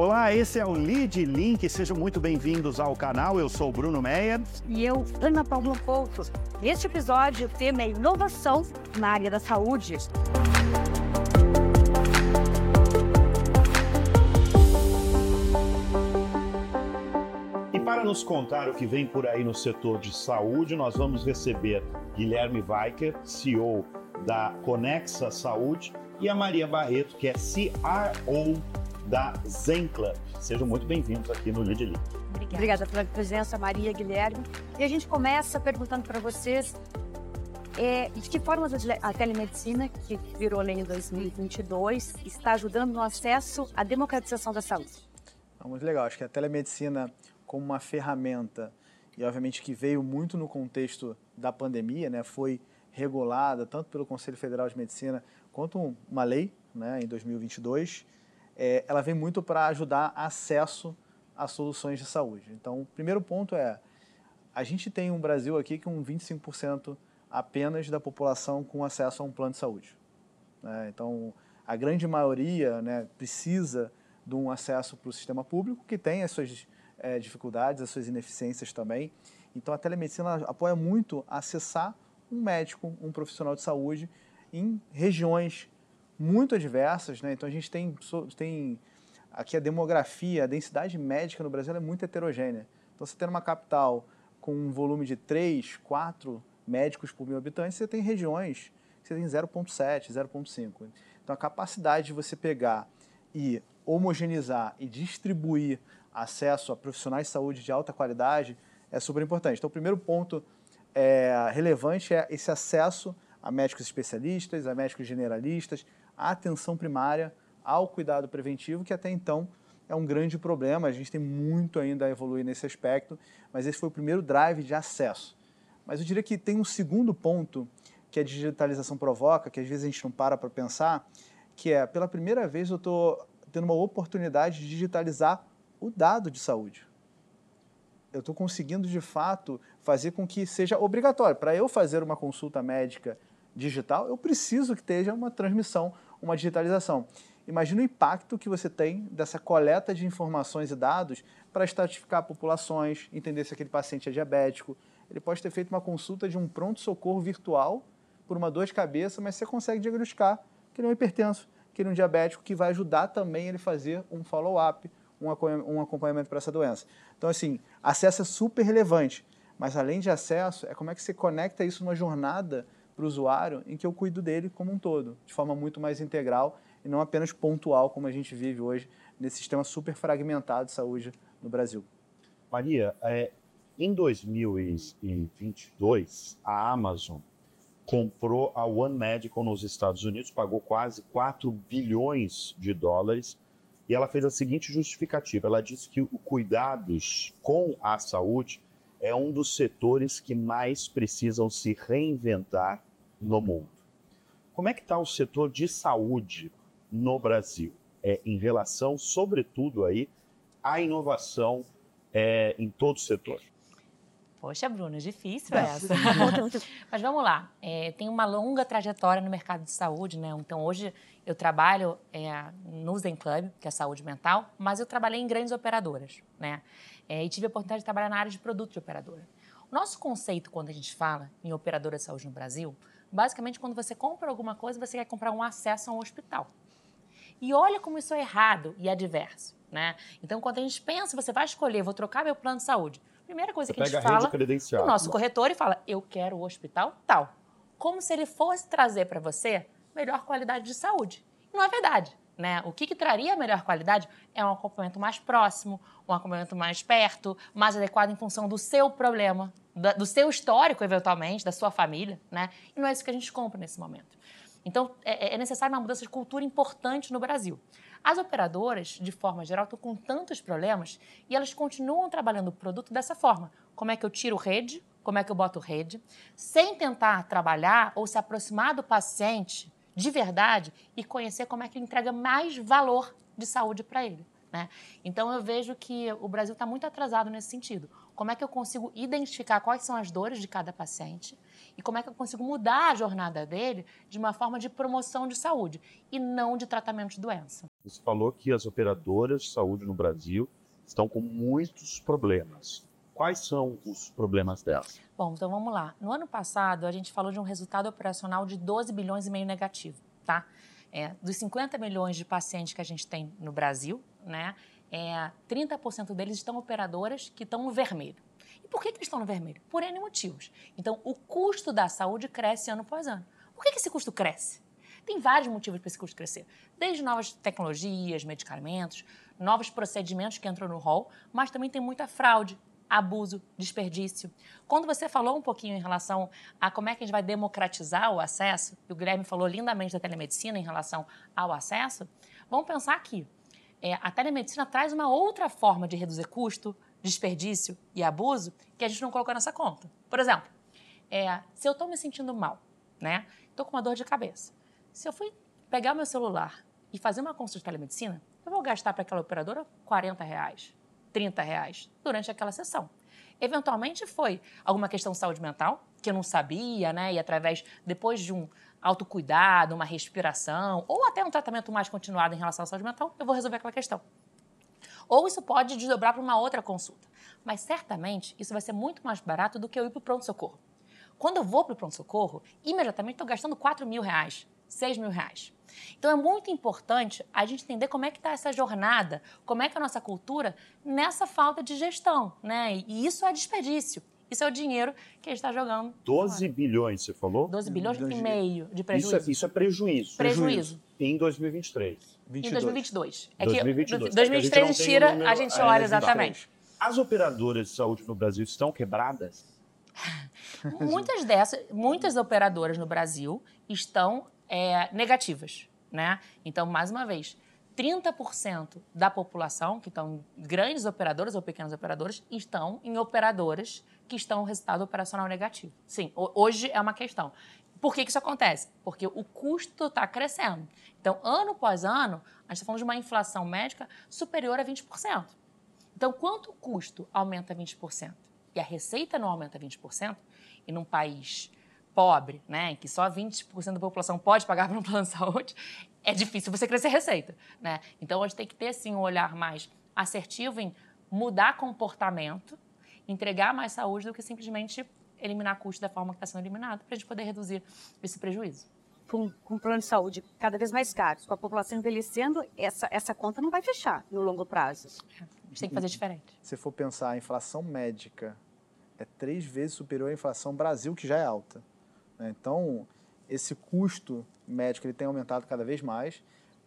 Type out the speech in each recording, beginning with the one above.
Olá, esse é o Lead Link. Sejam muito bem-vindos ao canal. Eu sou o Bruno Meyer. E eu, Ana Paula Couto. Neste episódio, o tema é inovação na área da saúde. E para nos contar o que vem por aí no setor de saúde, nós vamos receber Guilherme Weicker, CEO da Conexa Saúde, e a Maria Barreto, que é CRO da Zencla. Sejam muito bem-vindos aqui no Lead Link. Obrigada. Obrigada pela presença, Maria Guilherme. E a gente começa perguntando para vocês é, de que forma a telemedicina, que virou lei em 2022, está ajudando no acesso à democratização da saúde? Muito legal. Acho que a telemedicina, como uma ferramenta, e obviamente que veio muito no contexto da pandemia, né, foi regulada tanto pelo Conselho Federal de Medicina quanto uma lei né, em 2022, é, ela vem muito para ajudar acesso a soluções de saúde. Então, o primeiro ponto é, a gente tem um Brasil aqui com 25% apenas da população com acesso a um plano de saúde. Né? Então, a grande maioria né, precisa de um acesso para o sistema público, que tem as suas é, dificuldades, as suas ineficiências também. Então, a telemedicina apoia muito acessar um médico, um profissional de saúde em regiões muito adversas. Né? Então, a gente tem, tem aqui a demografia, a densidade médica no Brasil é muito heterogênea. Então, você tem uma capital com um volume de 3, 4 médicos por mil habitantes, você tem regiões que você tem 0,7, 0,5. Então, a capacidade de você pegar e homogeneizar e distribuir acesso a profissionais de saúde de alta qualidade é super importante. Então, o primeiro ponto é, relevante é esse acesso a médicos especialistas, a médicos generalistas, à atenção primária, ao cuidado preventivo, que até então é um grande problema. A gente tem muito ainda a evoluir nesse aspecto, mas esse foi o primeiro drive de acesso. Mas eu diria que tem um segundo ponto que a digitalização provoca, que às vezes a gente não para para pensar, que é, pela primeira vez eu estou tendo uma oportunidade de digitalizar o dado de saúde eu estou conseguindo de fato fazer com que seja obrigatório. Para eu fazer uma consulta médica digital, eu preciso que esteja uma transmissão, uma digitalização. Imagina o impacto que você tem dessa coleta de informações e dados para estratificar populações, entender se aquele paciente é diabético. Ele pode ter feito uma consulta de um pronto-socorro virtual por uma dor de cabeça, mas você consegue diagnosticar que ele é um hipertenso, que ele é um diabético, que vai ajudar também ele fazer um follow-up, um acompanhamento para essa doença. Então, assim, acesso é super relevante, mas além de acesso, é como é que você conecta isso numa jornada para o usuário em que eu cuido dele como um todo, de forma muito mais integral e não apenas pontual, como a gente vive hoje nesse sistema super fragmentado de saúde no Brasil. Maria, é, em 2022, a Amazon comprou a One Medical nos Estados Unidos, pagou quase 4 bilhões de dólares e ela fez a seguinte justificativa: ela disse que o cuidados com a saúde é um dos setores que mais precisam se reinventar no mundo. Como é que está o setor de saúde no Brasil? É, em relação, sobretudo, aí, à inovação é, em todo o setor? Poxa, Bruna, difícil essa. Mas vamos lá. É, tem uma longa trajetória no mercado de saúde, né? Então, hoje eu trabalho é, no Zen Club, que é saúde mental, mas eu trabalhei em grandes operadoras, né? É, e tive a oportunidade de trabalhar na área de produto de operadora. O nosso conceito, quando a gente fala em operadora de saúde no Brasil, basicamente, quando você compra alguma coisa, você quer comprar um acesso a um hospital. E olha como isso é errado e adverso, né? Então, quando a gente pensa, você vai escolher, vou trocar meu plano de saúde, primeira coisa Você que a gente fala, o nosso corretor e fala, eu quero o hospital tal. Como se ele fosse trazer para você melhor qualidade de saúde. Não é verdade. Né? O que, que traria melhor qualidade é um acompanhamento mais próximo, um acompanhamento mais perto, mais adequado em função do seu problema, do seu histórico, eventualmente, da sua família. Né? E não é isso que a gente compra nesse momento. Então, é, é necessária uma mudança de cultura importante no Brasil. As operadoras, de forma geral, estão com tantos problemas e elas continuam trabalhando o produto dessa forma. Como é que eu tiro rede? Como é que eu boto rede? Sem tentar trabalhar ou se aproximar do paciente de verdade e conhecer como é que ele entrega mais valor de saúde para ele. Né? Então eu vejo que o Brasil está muito atrasado nesse sentido. Como é que eu consigo identificar quais são as dores de cada paciente e como é que eu consigo mudar a jornada dele de uma forma de promoção de saúde e não de tratamento de doença? Você falou que as operadoras de saúde no Brasil estão com muitos problemas. Quais são os problemas delas? Bom, então vamos lá. No ano passado, a gente falou de um resultado operacional de 12 bilhões e meio negativo, tá? É, dos 50 milhões de pacientes que a gente tem no Brasil, né, é, 30% deles estão operadoras que estão no vermelho. E por que, que eles estão no vermelho? Por N motivos. Então, o custo da saúde cresce ano após ano. Por que, que esse custo cresce? Tem vários motivos para esse custo crescer. Desde novas tecnologias, medicamentos, novos procedimentos que entram no rol, mas também tem muita fraude, abuso, desperdício. Quando você falou um pouquinho em relação a como é que a gente vai democratizar o acesso, e o Guilherme falou lindamente da telemedicina em relação ao acesso, vamos pensar aqui. É, a telemedicina traz uma outra forma de reduzir custo, desperdício e abuso que a gente não colocou nessa conta. Por exemplo, é, se eu estou me sentindo mal, né? Estou com uma dor de cabeça. Se eu fui pegar meu celular e fazer uma consulta de telemedicina, eu vou gastar para aquela operadora 40 reais, 30 reais durante aquela sessão. Eventualmente foi alguma questão de saúde mental, que eu não sabia, né? E através, depois de um autocuidado, uma respiração, ou até um tratamento mais continuado em relação à saúde mental, eu vou resolver aquela questão. Ou isso pode desdobrar para uma outra consulta. Mas certamente isso vai ser muito mais barato do que eu ir para o pronto-socorro. Quando eu vou para o pronto-socorro, imediatamente estou gastando 4 mil reais, 6 mil reais. Então é muito importante a gente entender como é que está essa jornada, como é que é a nossa cultura nessa falta de gestão, né? E isso é desperdício. Isso é o dinheiro que a gente está jogando. 12 fora. bilhões, você falou? 12 bilhões e meio de prejuízo. Isso é, isso é prejuízo. Prejuízo. Em 2023. 22. Em 2022. É 2022. que 2023 a gente tira, a gente olha exatamente. As operadoras de saúde no Brasil estão quebradas? muitas dessas, muitas operadoras no Brasil estão é, negativas, né? Então, mais uma vez, 30% da população, que estão em grandes operadoras ou pequenas operadoras, estão em operadoras que estão resultado operacional negativo. Sim, hoje é uma questão. Por que, que isso acontece? Porque o custo está crescendo. Então, ano após ano, a gente está falando de uma inflação médica superior a 20%. Então, quanto o custo aumenta 20% e a receita não aumenta 20%, e num país pobre, né, em que só 20% da população pode pagar para um plano de saúde, é difícil você crescer receita, né? Então, a gente tem que ter, sim, um olhar mais assertivo em mudar comportamento, entregar mais saúde do que simplesmente eliminar custos da forma que está sendo eliminado, para a gente poder reduzir esse prejuízo. Com, com um plano de saúde cada vez mais caro, com a população envelhecendo, essa, essa conta não vai fechar no longo prazo. A gente tem que fazer diferente. Se for pensar, a inflação médica é três vezes superior à inflação Brasil, que já é alta. Né? Então, esse custo médico ele tem aumentado cada vez mais.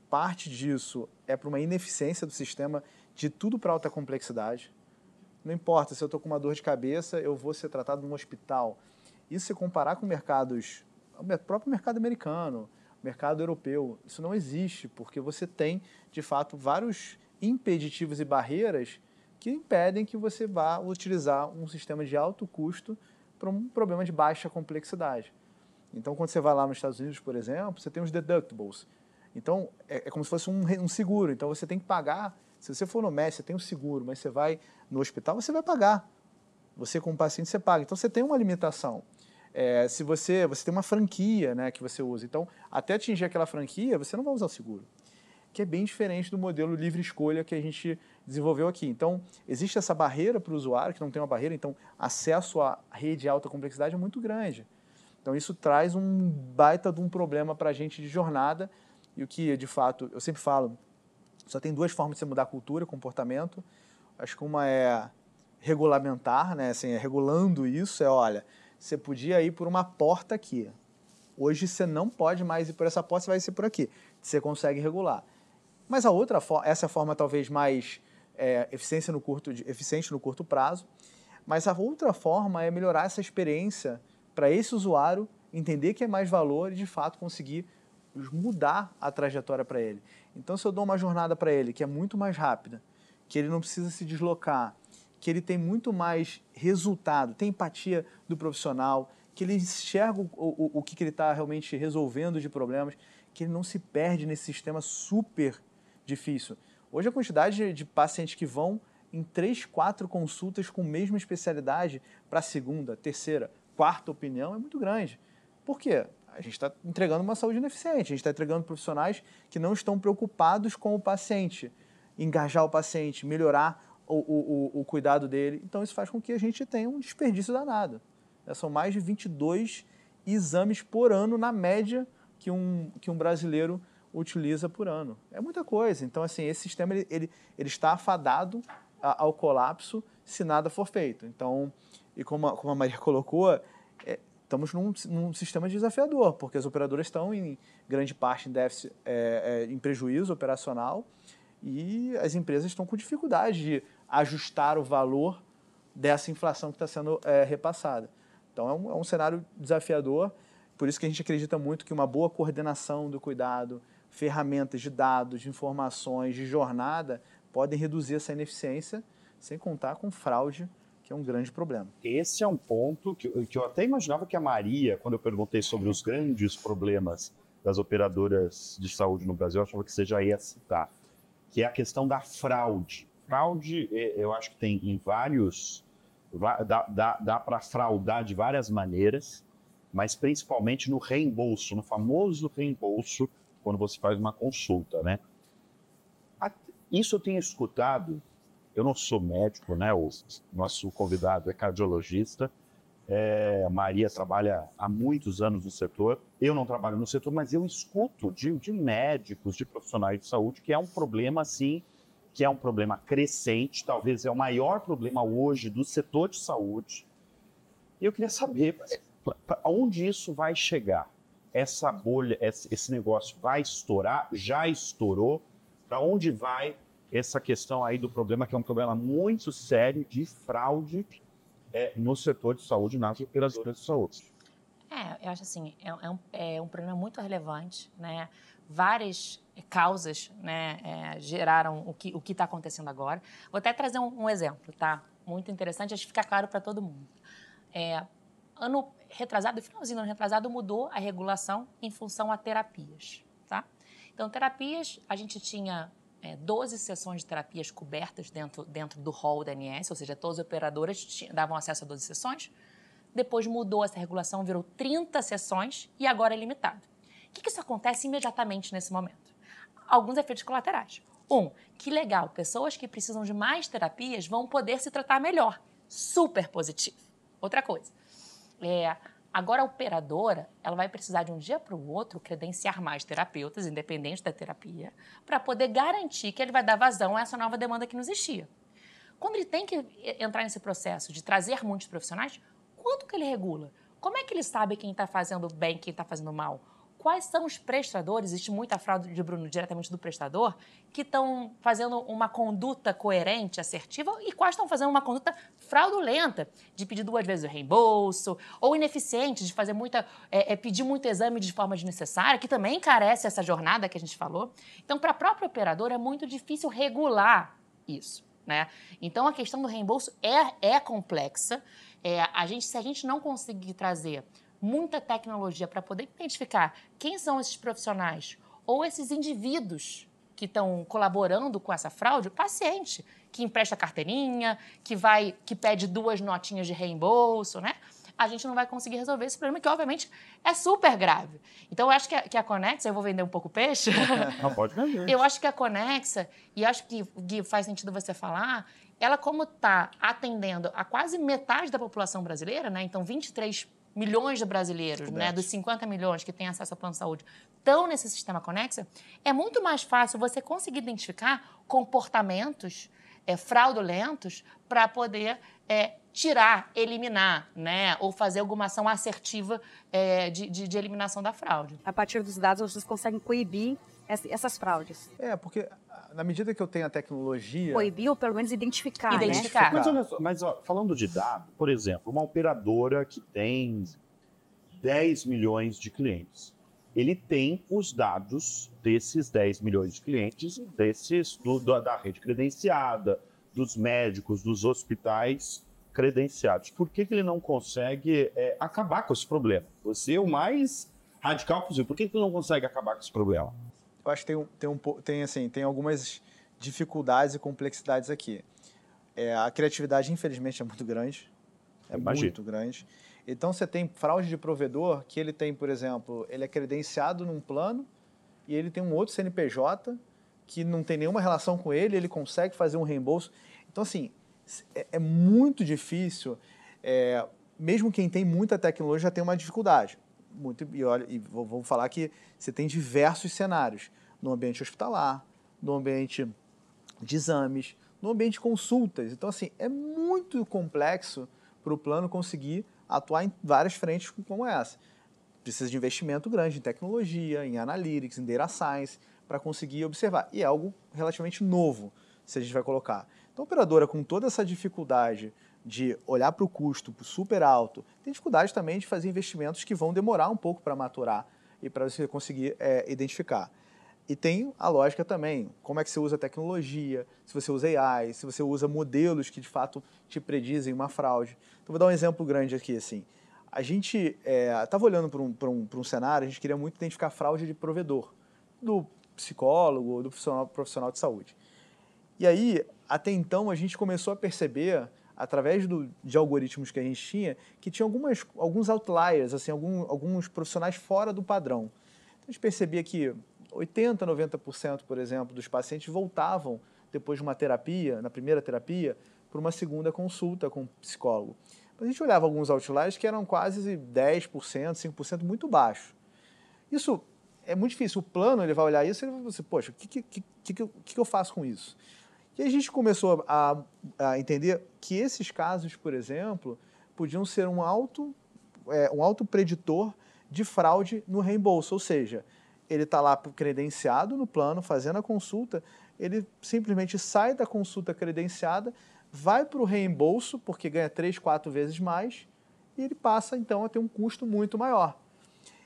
Parte disso é para uma ineficiência do sistema de tudo para alta complexidade. Não importa se eu estou com uma dor de cabeça, eu vou ser tratado num hospital. Isso se comparar com mercados, o próprio mercado americano, mercado europeu, isso não existe, porque você tem, de fato, vários impeditivos e barreiras que impedem que você vá utilizar um sistema de alto custo para um problema de baixa complexidade. Então, quando você vai lá nos Estados Unidos, por exemplo, você tem os deductibles. Então, é, é como se fosse um, um, seguro. Então, você tem que pagar. Se você for no MES, você tem um seguro, mas você vai no hospital, você vai pagar. Você, como paciente, você paga. Então, você tem uma limitação. É, se você, você tem uma franquia né, que você usa. Então, até atingir aquela franquia, você não vai usar o seguro. Que é bem diferente do modelo livre escolha que a gente desenvolveu aqui. Então, existe essa barreira para o usuário, que não tem uma barreira. Então, acesso à rede de alta complexidade é muito grande. Então isso traz um baita de um problema para a gente de jornada e o que de fato eu sempre falo só tem duas formas de você mudar a cultura, comportamento. Acho que uma é regulamentar, né? Assim, é regulando isso é olha, você podia ir por uma porta aqui. Hoje você não pode mais ir por essa porta, você vai ser por aqui. Você consegue regular. Mas a outra forma, essa é a forma talvez mais é, eficiência no curto, eficiente no curto prazo. Mas a outra forma é melhorar essa experiência para esse usuário entender que é mais valor e de fato conseguir mudar a trajetória para ele. Então, se eu dou uma jornada para ele que é muito mais rápida, que ele não precisa se deslocar, que ele tem muito mais resultado, tem empatia do profissional, que ele enxerga o, o, o que ele está realmente resolvendo de problemas, que ele não se perde nesse sistema super difícil. Hoje, a quantidade de pacientes que vão em três, quatro consultas com mesma especialidade para a segunda, terceira, quarta opinião é muito grande. Por quê? a gente está entregando uma saúde ineficiente, a gente está entregando profissionais que não estão preocupados com o paciente, engajar o paciente, melhorar o, o, o, cuidado dele. Então, isso faz com que a gente tenha um desperdício danado. Né? São mais de 22 exames por ano, na média, que um, que um brasileiro utiliza por ano. É muita coisa. Então, assim, esse sistema ele, ele, ele está afadado a, ao colapso se nada for feito. Então, e como a, como a Maria colocou, é, estamos num, num, sistema desafiador, porque as operadoras estão, em grande parte, em déficit, é, é, em prejuízo operacional e as empresas estão com dificuldade de ajustar o valor dessa inflação que está sendo é, repassada. Então, é um, é um cenário desafiador, por isso que a gente acredita muito que uma boa coordenação do cuidado, ferramentas de dados, de informações, de jornada, podem reduzir essa ineficiência, sem contar com fraude, que é um grande problema. Esse é um ponto que, que eu até imaginava que a Maria, quando eu perguntei sobre os grandes problemas das operadoras de saúde no Brasil, eu achava que você já ia citar, que é a questão da fraude. Fraude, é, eu acho que tem em vários. dá, dá, dá para fraudar de várias maneiras, mas principalmente no reembolso, no famoso reembolso, quando você faz uma consulta, né? Isso eu tenho escutado eu não sou médico, né? O nosso convidado é cardiologista. É, Maria trabalha há muitos anos no setor. Eu não trabalho no setor, mas eu escuto de, de médicos, de profissionais de saúde, que é um problema, assim, que é um problema crescente, talvez é o maior problema hoje do setor de saúde. E eu queria saber aonde isso vai chegar. Essa bolha, esse negócio vai estourar? Já estourou? Para onde vai essa questão aí do problema, que é um problema muito sério de fraude é, no setor de saúde, nas operadoras de saúde. É, eu acho assim, é, é, um, é um problema muito relevante, né? Várias causas né, é, geraram o que o está acontecendo agora. Vou até trazer um, um, exemplo, tá? Muito interessante, acho que fica claro para todo mundo. É, ano retrasado, finalzinho do ano retrasado, mudou a regulação em função a terapias, tá? Então, terapias, a gente tinha é, 12 sessões de terapias cobertas dentro, dentro do hall da ANS, ou seja, todas as operadoras tinham, davam acesso a 12 sessões. Depois mudou essa regulação, virou 30 sessões e agora é limitado. O que, que isso acontece imediatamente nesse momento? Alguns efeitos colaterais. Um, que legal, pessoas que precisam de mais terapias vão poder se tratar melhor. Super positivo. Outra coisa, é, Agora, a operadora, ela vai precisar de um dia para o outro credenciar mais terapeutas, independente da terapia, para poder garantir que ele vai dar vazão a essa nova demanda que não existia. Quando ele tem que entrar nesse processo de trazer muitos profissionais, quanto que ele regula? Como é que ele sabe quem está fazendo bem, quem está fazendo mal? Quais são os prestadores, existe muita fraude de Bruno diretamente do prestador, que estão fazendo uma conduta coerente, assertiva, e quais estão fazendo uma conduta fraudulenta, de pedir duas vezes o reembolso, ou ineficiente, de fazer muita, é, é, pedir muito exame de forma desnecessária, que também encarece essa jornada que a gente falou. Então, para a própria operadora, é muito difícil regular isso. Né? Então, a questão do reembolso é, é complexa. É, a gente, se a gente não conseguir trazer muita tecnologia para poder identificar quem são esses profissionais ou esses indivíduos que estão colaborando com essa fraude, o paciente que empresta carteirinha, que vai, que pede duas notinhas de reembolso, né? A gente não vai conseguir resolver esse problema que obviamente é super grave. Então eu acho que a, que a Conexa, eu vou vender um pouco peixe. Não pode vender. Eu acho que a Conexa e acho que Gui, faz sentido você falar, ela como está atendendo a quase metade da população brasileira, né? Então 23 milhões de brasileiros, né, dos 50 milhões que têm acesso ao plano de saúde, estão nesse sistema Conexa, é muito mais fácil você conseguir identificar comportamentos é, fraudulentos para poder é, tirar, eliminar, né, ou fazer alguma ação assertiva é, de, de, de, eliminação da fraude. A partir dos dados, vocês conseguem coibir essas fraudes. É, porque na medida que eu tenho a tecnologia. Coibir ou pelo menos identificar. Né? Identificar. Né? Mas, mas ó, falando de dado, por exemplo, uma operadora que tem 10 milhões de clientes. Ele tem os dados desses 10 milhões de clientes, desses do, da rede credenciada, dos médicos, dos hospitais credenciados. Por que, que ele não consegue é, acabar com esse problema? Você é o mais radical possível. Por que, que ele não consegue acabar com esse problema? Eu acho que tem, tem, um, tem, assim, tem algumas dificuldades e complexidades aqui. É, a criatividade, infelizmente, é muito grande. É Imagina. muito grande. Então você tem fraude de provedor que ele tem, por exemplo, ele é credenciado num plano e ele tem um outro CNPJ que não tem nenhuma relação com ele, ele consegue fazer um reembolso. Então, assim, é, é muito difícil. É, mesmo quem tem muita tecnologia já tem uma dificuldade. Muito, e, olha, e vou falar que você tem diversos cenários no ambiente hospitalar, no ambiente de exames, no ambiente de consultas. Então, assim, é muito complexo para o plano conseguir atuar em várias frentes como essa. Precisa de investimento grande em tecnologia, em analytics, em data science, para conseguir observar. E é algo relativamente novo, se a gente vai colocar. Então, a operadora, com toda essa dificuldade de olhar para o custo super alto, tem dificuldade também de fazer investimentos que vão demorar um pouco para maturar e para você conseguir é, identificar. E tem a lógica também, como é que você usa tecnologia, se você usa AI, se você usa modelos que de fato te predizem uma fraude. Então vou dar um exemplo grande aqui, assim. A gente estava é, olhando para um, um, um cenário, a gente queria muito identificar fraude de provedor, do psicólogo, do profissional, profissional de saúde. E aí, até então, a gente começou a perceber, através do, de algoritmos que a gente tinha, que tinha algumas, alguns outliers, assim, algum, alguns profissionais fora do padrão. Então, a gente percebia que 80%, 90%, por exemplo, dos pacientes voltavam depois de uma terapia, na primeira terapia, para uma segunda consulta com o psicólogo. Mas a gente olhava alguns outliers que eram quase 10%, 5%, muito baixo. Isso é muito difícil. O plano, ele vai olhar isso e ele vai dizer, poxa, o que, que, que, que eu faço com isso? E a gente começou a, a entender que esses casos, por exemplo, podiam ser um alto, é, um alto preditor de fraude no reembolso, ou seja, ele está lá credenciado no plano, fazendo a consulta, ele simplesmente sai da consulta credenciada, vai para o reembolso, porque ganha três, quatro vezes mais, e ele passa então a ter um custo muito maior.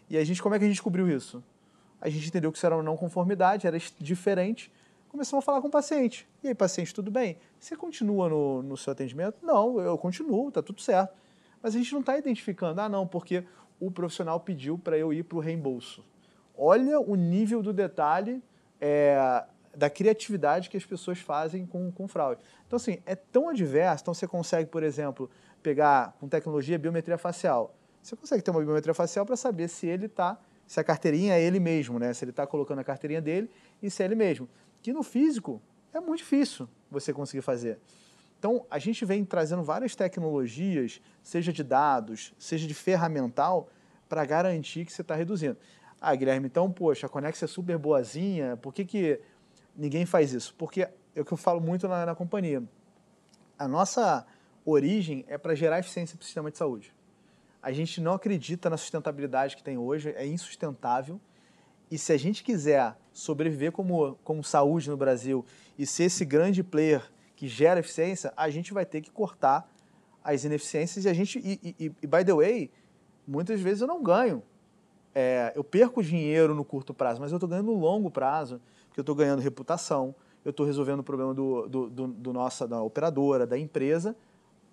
E a gente, como é que a gente descobriu isso? A gente entendeu que isso era uma não conformidade, era diferente, começamos a falar com o paciente. E aí, paciente, tudo bem? Você continua no, no seu atendimento? Não, eu continuo, está tudo certo. Mas a gente não está identificando, ah, não, porque o profissional pediu para eu ir para o reembolso olha o nível do detalhe é, da criatividade que as pessoas fazem com, com fraude. Então, assim, é tão adverso. Então, você consegue, por exemplo, pegar com tecnologia biometria facial. Você consegue ter uma biometria facial para saber se ele está, se a carteirinha é ele mesmo, né? Se ele está colocando a carteirinha dele e se é ele mesmo. Que no físico é muito difícil você conseguir fazer. Então, a gente vem trazendo várias tecnologias, seja de dados, seja de ferramental, para garantir que você está reduzindo. Ah, Guilherme, então, poxa, a Conex é super boazinha, por que, que ninguém faz isso? Porque é o que eu falo muito na, na companhia. A nossa origem é para gerar eficiência para o sistema de saúde. A gente não acredita na sustentabilidade que tem hoje, é insustentável. E se a gente quiser sobreviver como, como saúde no Brasil e ser esse grande player que gera eficiência, a gente vai ter que cortar as ineficiências e a gente, e, e, e by the way, muitas vezes eu não ganho é, eu perco dinheiro no curto prazo, mas eu estou ganhando no longo prazo, porque eu estou ganhando reputação, eu estou resolvendo o problema do, do, do, do, nossa, da operadora, da empresa,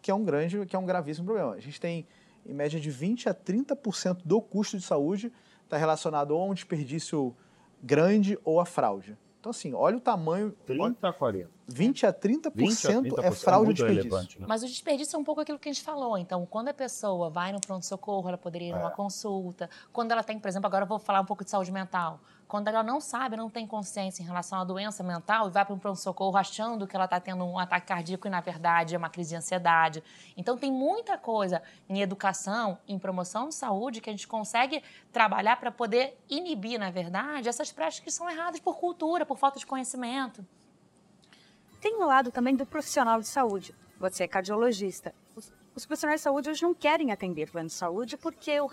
que é um grande, que é um gravíssimo problema. A gente tem, em média, de 20% a 30% do custo de saúde está relacionado ou a um desperdício grande ou a fraude. Então, assim, olha o tamanho. 30 a 40. 20 a 30%, 20 a 30% é fraude é desperdício. Né? Mas o desperdício é um pouco aquilo que a gente falou. Então, quando a pessoa vai no pronto-socorro, ela poderia ir numa é. consulta. Quando ela tem, por exemplo, agora eu vou falar um pouco de saúde mental. Quando ela não sabe, não tem consciência em relação à doença mental e vai para um pronto-socorro achando que ela está tendo um ataque cardíaco e, na verdade, é uma crise de ansiedade. Então, tem muita coisa em educação, em promoção de saúde, que a gente consegue trabalhar para poder inibir, na verdade, essas práticas que são erradas por cultura, por falta de conhecimento. Tem o um lado também do profissional de saúde. Você é cardiologista. Os, os profissionais de saúde hoje não querem atender plano de saúde porque o,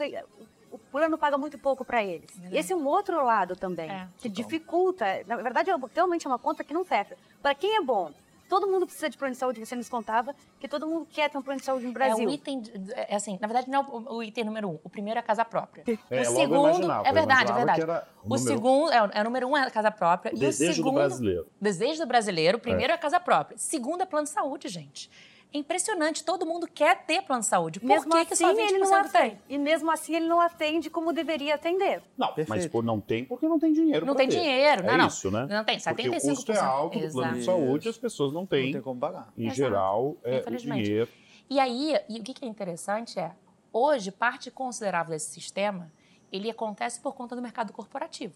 o plano paga muito pouco para eles. É Esse é um outro lado também, é, que dificulta. Na verdade, é realmente é uma conta que não fecha. Para quem é bom, todo mundo precisa de plano de saúde, você nos contava que todo mundo quer ter um plano de saúde no Brasil. É o item, é assim, na verdade não é o, o, item número um, o primeiro é a casa própria. É, o segundo, é verdade, é verdade. O, o segundo, é, é, o número um é a casa própria. O e desejo o segundo, do brasileiro. Desejo do brasileiro, primeiro é, é a casa própria. Segundo é plano de saúde, gente. É impressionante, todo mundo quer ter plano de saúde. Por mesmo que, assim, que só 20% ele não atende. tem? E mesmo assim ele não atende como deveria atender. Não, Perfeito. mas por não tem, porque não tem dinheiro Não tem ter. dinheiro, não, é não. isso, né? Não tem, 75%. Porque o custo é alto do plano de saúde, as pessoas não têm. Não tem como pagar. Em Exato. geral, é o dinheiro. E aí, e o que é interessante é, Hoje, parte considerável desse sistema, ele acontece por conta do mercado corporativo.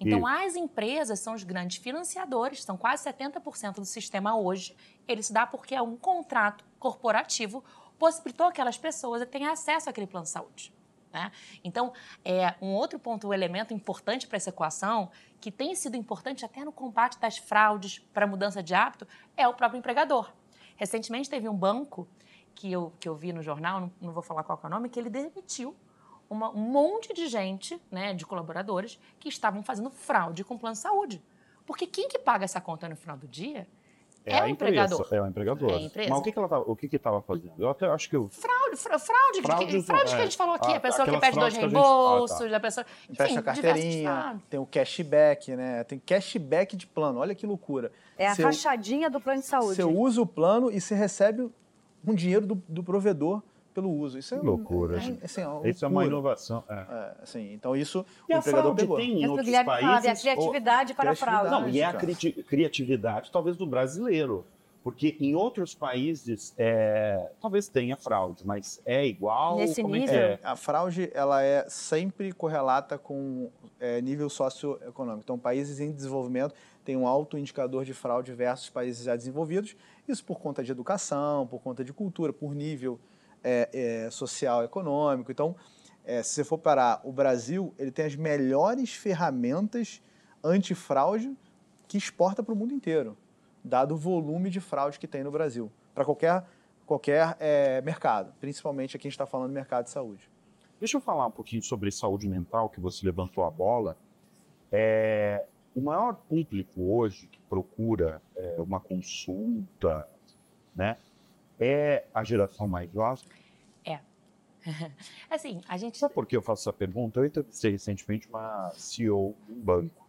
Então, as empresas são os grandes financiadores, são quase 70% do sistema hoje. Ele se dá porque é um contrato corporativo possibilitou aquelas pessoas terem acesso àquele plano de saúde. Né? Então, é, um outro ponto, um elemento importante para essa equação, que tem sido importante até no combate das fraudes para mudança de hábito, é o próprio empregador. Recentemente teve um banco que eu, que eu vi no jornal, não, não vou falar qual é o nome, que ele demitiu uma, um monte de gente, né, de colaboradores, que estavam fazendo fraude com o plano de saúde. Porque quem que paga essa conta no final do dia é, é o empregador. Empresa, é o empregador. É a empresa. Mas o que, que ela tava, o que que estava fazendo? Eu até acho que eu... Fraude, fraude, fraude, que, fraude que a gente falou aqui, a, a pessoa que pede dois reembolsos, a, gente... ah, tá. a pessoa... Enfim, a carteirinha, tem o cashback, né? Tem cashback de plano, olha que loucura. É a rachadinha do plano de saúde. Você usa o plano e você recebe um dinheiro do, do provedor pelo uso. Isso é loucura. É, assim, é isso é uma inovação. É. É, assim, então isso e o empregador pegou. Tem em outros países, fala, a criatividade para a fraude. Não, e é a criatividade talvez do brasileiro. Porque em outros países é, talvez tenha fraude, mas é igual. Nesse é nível? É? A fraude ela é sempre correlata com é, nível socioeconômico. Então, países em desenvolvimento têm um alto indicador de fraude versus países já desenvolvidos. Isso por conta de educação, por conta de cultura, por nível é, é, social, econômico. Então, é, se você for parar, o Brasil ele tem as melhores ferramentas antifraude que exporta para o mundo inteiro, dado o volume de fraude que tem no Brasil, para qualquer, qualquer é, mercado, principalmente aqui a gente está falando do mercado de saúde. Deixa eu falar um pouquinho sobre saúde mental, que você levantou a bola. É, o maior público hoje que procura é, uma consulta, né, é a geração mais jovem? É. assim, a gente. Sabe por que eu faço essa pergunta? Eu entrevistei recentemente uma CEO de um banco.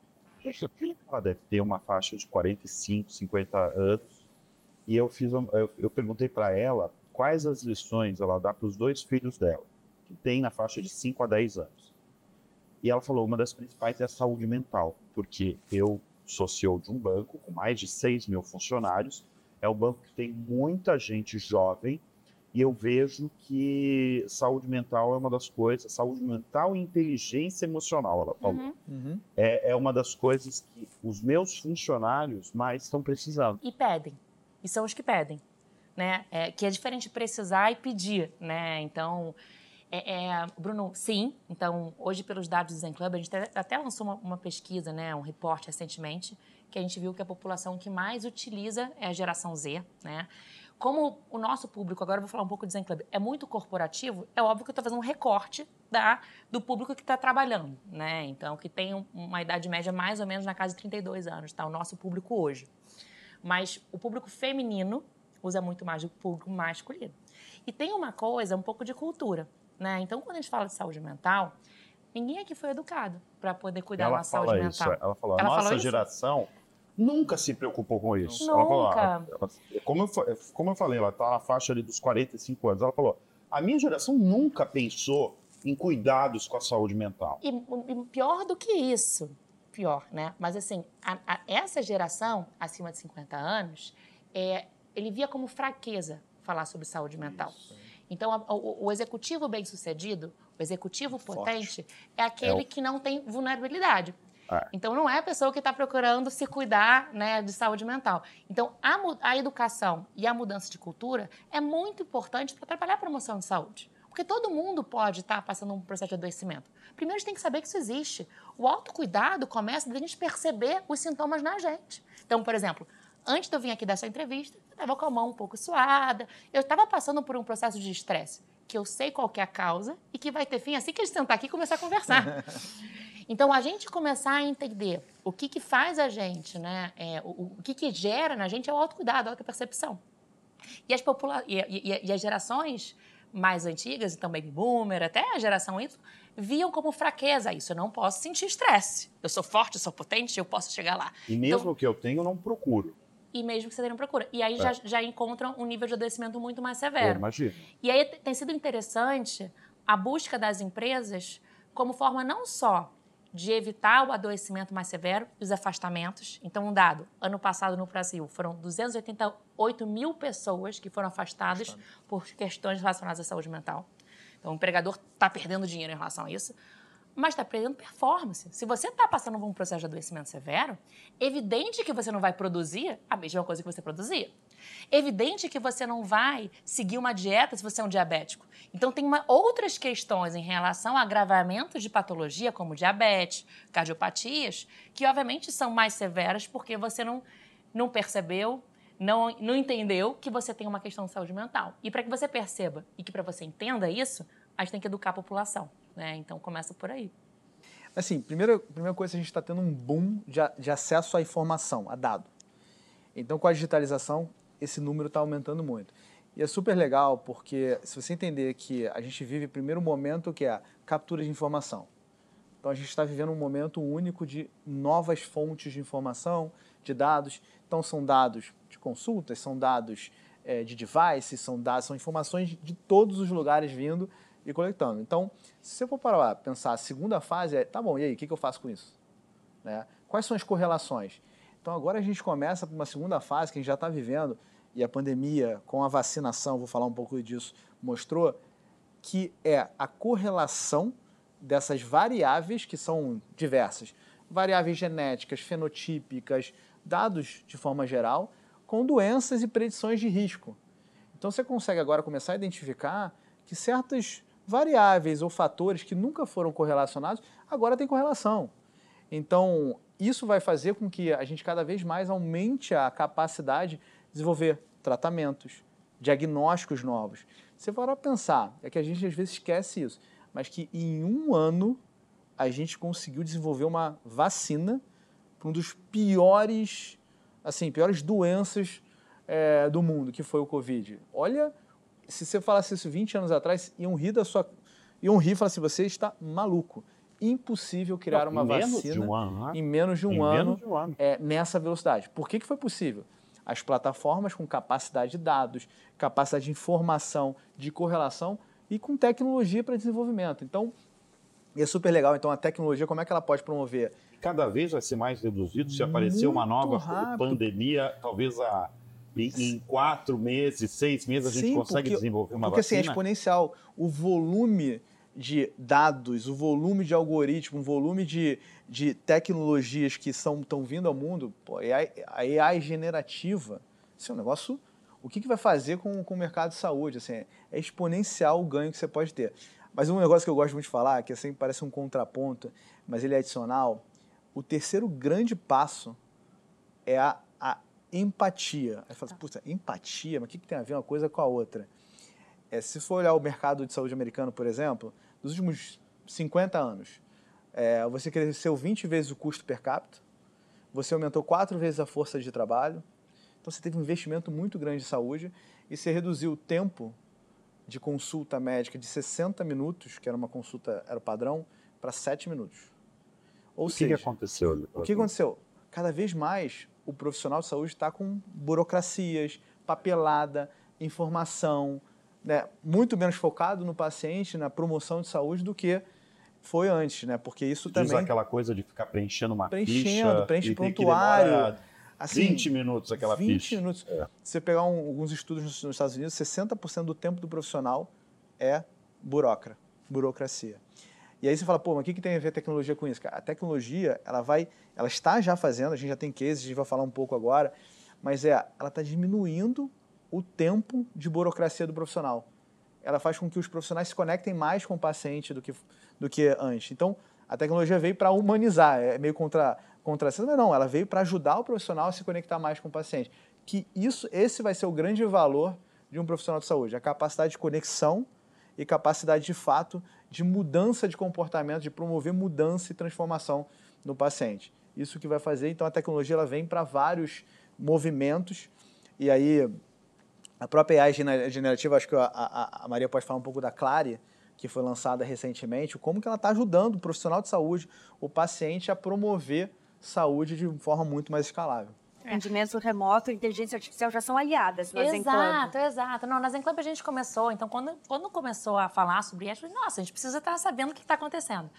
Ela deve ter uma faixa de 45, 50 anos. E eu, fiz, eu, eu perguntei para ela quais as lições ela dá para os dois filhos dela, que tem na faixa de 5 a 10 anos. E ela falou: uma das principais é a saúde mental, porque eu sou CEO de um banco com mais de 6 mil funcionários é um banco que tem muita gente jovem e eu vejo que saúde mental é uma das coisas, saúde mental e inteligência emocional, ela falou. Uhum. Uhum. É, é uma das coisas que os meus funcionários mais estão precisando. E pedem. E são os que pedem. Né? É, que é diferente precisar e pedir, né? Então, é, é, Bruno, sim. Então, hoje, pelos dados do Zen Club, a gente até lançou uma, uma pesquisa, né, um reporte recentemente, que a gente viu que a população que mais utiliza é a geração Z, né? Como o nosso público, agora eu vou falar um pouco do Zen Club, é muito corporativo, é óbvio que eu estou fazendo um recorte da, do público que está trabalhando, né? Então, que tem uma idade média mais ou menos na casa de 32 anos, tá? O nosso público hoje. Mas o público feminino usa muito mais do que o público masculino. E tem uma coisa, um pouco de cultura, né? Então, quando a gente fala de saúde mental, ninguém aqui foi educado para poder cuidar ela da saúde isso, mental. Ela falou, a ela nossa geração nunca se preocupou com isso. Nunca. Ela falou, ela, ela, como, eu, como eu falei, ela está na faixa ali dos 45 anos. Ela falou, a minha geração nunca pensou em cuidados com a saúde mental. E, e pior do que isso, pior, né? Mas assim, a, a, essa geração, acima de 50 anos, é, ele via como fraqueza falar sobre saúde mental. Isso. Então, a, o, o, executivo bem-sucedido, o executivo potente, Forte. é aquele é o... que não tem vulnerabilidade. É. Então, não é a pessoa que está procurando se cuidar né, de saúde mental. Então, a, a educação e a mudança de cultura é muito importante para trabalhar a promoção de saúde. Porque todo mundo pode estar tá passando um processo de adoecimento. Primeiro, a gente tem que saber que isso existe. O autocuidado começa da gente perceber os sintomas na gente. Então, por exemplo, antes de eu vir aqui dessa entrevista, eu estava com a mão um pouco suada, eu estava passando por um processo de estresse, que eu sei qual é a causa e que vai ter fim assim que a gente sentar aqui e começar a conversar. então, a gente começar a entender o que, que faz a gente, né, é, o, o, que, que gera na gente é o autocuidado, a autopercepção. E as, popula e, e, e as gerações mais antigas, então baby boomer, até a geração Y, viam como fraqueza isso. Eu não posso sentir estresse. Eu sou forte, eu sou potente, eu posso chegar lá. E mesmo então, que eu tenho, eu não procuro e mesmo que você não procura. E aí é. já, já encontram um nível de adoecimento muito mais severo. Imagina. E aí tem sido interessante a busca das empresas como forma não só de evitar o adoecimento mais severo e os afastamentos. Então, um dado, ano passado no Brasil foram 288 mil pessoas que foram afastadas por questões relacionadas à saúde mental. Então, o empregador está perdendo dinheiro em relação a isso, mas está perdendo performance. Se você está passando por um processo de adoecimento severo, evidente que você não vai produzir a mesma coisa que você produzia. Evidente que você não vai seguir uma dieta se você é um diabético. Então, tem uma, outras questões em relação a agravamentos de patologia, como diabetes, cardiopatias, que obviamente são mais severas porque você não, não percebeu, não, não entendeu que você tem uma questão de saúde mental. E para que você perceba e que para você entenda isso, a gente tem que educar a população. Né? Então, começa por aí. Assim, primeira, primeira coisa, a gente está tendo um boom de, de acesso à informação, a dado. Então, com a digitalização, esse número está aumentando muito. E é super legal porque se você entender que a gente vive primeiro momento que é captura de informação. Então a gente está vivendo um momento único de novas fontes de informação, de dados. Então são dados de consultas, são dados é, de devices, são dados, são informações de todos os lugares vindo e coletando. Então, se você for para lá pensar, a segunda fase é, tá bom, e aí, o que, que eu faço com isso? Né? Quais são as correlações? Então agora a gente começa uma segunda fase que a gente já está vivendo, e a pandemia com a vacinação, vou falar um pouco disso, mostrou que é a correlação dessas variáveis que são diversas, variáveis genéticas, fenotípicas, dados de forma geral, com doenças e predições de risco. Então você consegue agora começar a identificar que certas variáveis ou fatores que nunca foram correlacionados agora têm correlação. Então, isso vai fazer com que a gente cada vez mais aumente a capacidade desenvolver tratamentos, diagnósticos novos. Você vai pensar, é que a gente às vezes esquece isso, mas que em um ano a gente conseguiu desenvolver uma vacina para um dos piores, assim, piores doenças é, do mundo, que foi o Covid. Olha, se você falasse isso 20 anos atrás, iam rir da sua. iam rir e falar assim: você está maluco. Impossível criar Não, uma vacina um ano, né? em menos de um Em ano, menos de um ano. É, nessa velocidade. Por que, que foi possível? As plataformas com capacidade de dados, capacidade de informação, de correlação e com tecnologia para desenvolvimento. Então, é super legal. Então, a tecnologia, como é que ela pode promover? Cada vez vai ser mais reduzido. Se aparecer uma Muito nova rápido. pandemia, talvez a, em, em quatro meses, seis meses, a gente Sim, consegue porque- desenvolver uma Porque assim, é vacina. exponencial. O volume de dados, o volume de algoritmo, o volume de, de tecnologias que estão vindo ao mundo, pô, AI, a AI generativa, isso é um negócio. O que, que vai fazer com, com o mercado de saúde? Assim, é, exponencial o ganho que você pode ter. Mas um negócio que eu gosto muito de falar, que assim parece um contraponto, mas ele é adicional. O terceiro grande passo é a, a empatia. Aí fala assim, puta, empatia? Mas o que, que tem a ver uma coisa com a outra? É, se for olhar o mercado de saúde americano, por exemplo, nos últimos 50 anos, é, você cresceu 20 vezes o custo per capita, você aumentou quatro vezes a força de trabalho, então você teve um investimento muito grande em saúde e você reduziu o tempo de consulta médica de 60 minutos, que era uma consulta, era o padrão, para 7 minutos. Ou O que, que seja, aconteceu? o que aconteceu? Cada vez mais o profissional de saúde está com burocracias, papelada, informação, né? muito menos focado no paciente, na promoção de saúde do que foi antes, né? Porque isso Diz também aquela coisa de ficar preenchendo uma Preenchendo, ficha. preenche e ter que prontuário, assim, 20 minutos aquela 20 ficha. minutos. É. Se você pegar um- alguns estudos nos, nos Estados Unidos, 60% do tempo do profissional é burocra, burocracia. E aí você fala, pô, mas o que, que tem a ver a tecnologia com isso? Cara, a tecnologia, ela vai, ela está já fazendo, a gente já tem cases, a gente vai falar um pouco agora, mas é, ela está diminuindo o tempo de burocracia do profissional. Ela faz com que os profissionais se conectem mais com o paciente do que, do que antes. Então, a tecnologia veio para humanizar, é meio contra, contra mas não, ela veio para ajudar o profissional a se conectar mais com o paciente. Que isso, esse vai ser o grande valor de um profissional de saúde, a capacidade de conexão e capacidade de fato de mudança de comportamento, de promover mudança e transformação no paciente. Isso que vai fazer, então a tecnologia ela vem para vários movimentos e aí a própria AI gener- generativa, acho que a, a- a Maria pode falar um pouco da Clare, que foi lançada recentemente, como que ela está ajudando o profissional de saúde, o paciente a promover saúde de forma muito mais escalável. Atendimento remoto e inteligência artificial já são aliadas no. Exato, exato. Não, na Zenclub a gente começou, então quando, quando começou a falar sobre isso, nossa, a gente precisa estar sabendo o que está acontecendo.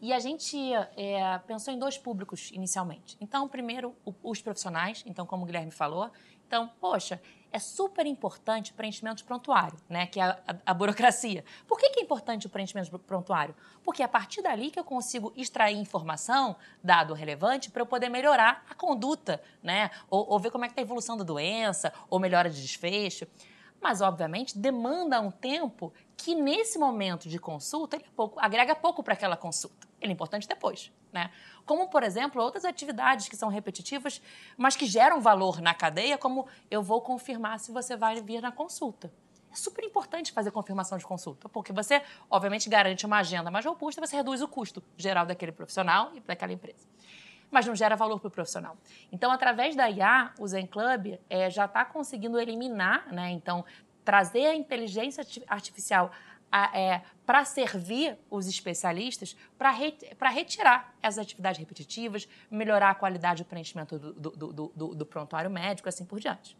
E a gente é, pensou em dois públicos inicialmente. Então, primeiro, o- os profissionais, então, como o Guilherme falou. Então, poxa, é super importante o preenchimento de prontuário, né? Que é a, a, a burocracia. Por que, que, é importante o preenchimento de prontuário? Porque é a partir dali que eu consigo extrair informação, dado relevante, para eu poder melhorar a conduta, né? Ou, ou ver como é que está a evolução da doença, ou melhora de desfecho. Mas, obviamente, demanda um tempo que, nesse momento de consulta, ele é pouco, agrega pouco para aquela consulta. Ele é importante depois, né? Como, por exemplo, outras atividades que são repetitivas, mas que geram valor na cadeia, como eu vou confirmar se você vai vir na consulta. É super importante fazer confirmação de consulta, porque você, obviamente, garante uma agenda mais robusta, você reduz o custo geral daquele profissional e daquela empresa. Mas não gera valor para o profissional. Então, através da IA, o Zen Club é, já está conseguindo eliminar, né? Então, trazer a inteligência artificial é, para servir os especialistas, para re, retirar essas atividades repetitivas, melhorar a qualidade do preenchimento do, do, do, do, prontuário médico, assim por diante.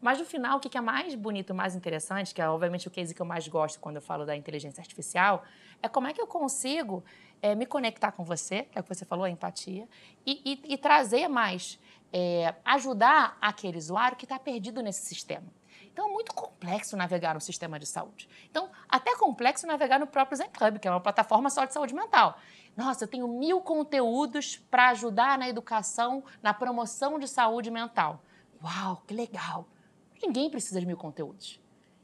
Mas no final, o que é mais bonito, mais interessante, que é obviamente o case que eu mais gosto quando eu falo da inteligência artificial, é como é que eu consigo é, me conectar com você, que é o que você falou, a empatia, e, e, e trazer mais, é, ajudar aquele usuário que está perdido nesse sistema. Então é muito complexo navegar no sistema de saúde. Então, até complexo navegar no próprio Zen Club, que é uma plataforma só de saúde mental. Nossa, eu tenho mil conteúdos para ajudar na educação, na promoção de saúde mental. Uau, que legal! Ninguém precisa de mil conteúdos.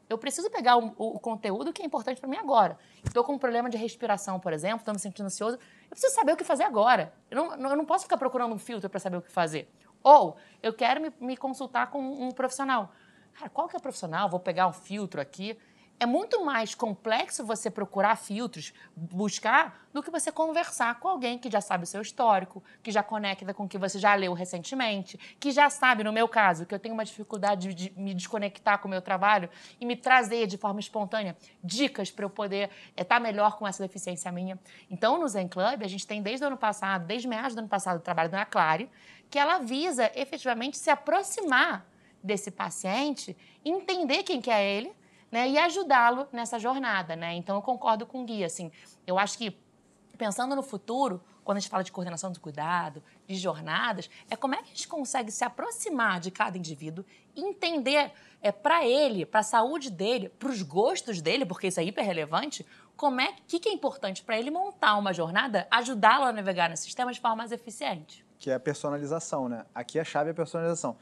Eu preciso pegar o, o, o conteúdo que é importante para mim agora. Estou com um problema de respiração, por exemplo, estou me sentindo ansioso. Eu preciso saber o que fazer agora. Eu não, eu não posso ficar procurando um filtro para saber o que fazer. Ou eu quero me, me consultar com um profissional. Cara, qual que é o profissional? Vou pegar um filtro aqui. É muito mais complexo você procurar filtros, buscar, do que você conversar com alguém que já sabe o seu histórico, que já conecta com o que você já leu recentemente, que já sabe, no meu caso, que eu tenho uma dificuldade de me desconectar com o meu trabalho e me trazer de forma espontânea dicas para eu poder estar é, melhor com essa deficiência minha. Então, no Zen Club, a gente tem desde o ano passado, desde meados do ano passado, o trabalho da Clare, que ela visa efetivamente se aproximar desse paciente, entender quem que é ele, né, e ajudá-lo nessa jornada, né? Então eu concordo com o Gui, assim, eu acho que pensando no futuro, quando a gente fala de coordenação do cuidado, de jornadas, é como é que a gente consegue se aproximar de cada indivíduo, entender é para ele, para a saúde dele, para os gostos dele, porque isso é hiper relevante, como é que, que é importante para ele montar uma jornada, ajudá-lo a navegar no sistema de forma mais eficiente. Que é a personalização, né? Aqui a chave é a personalização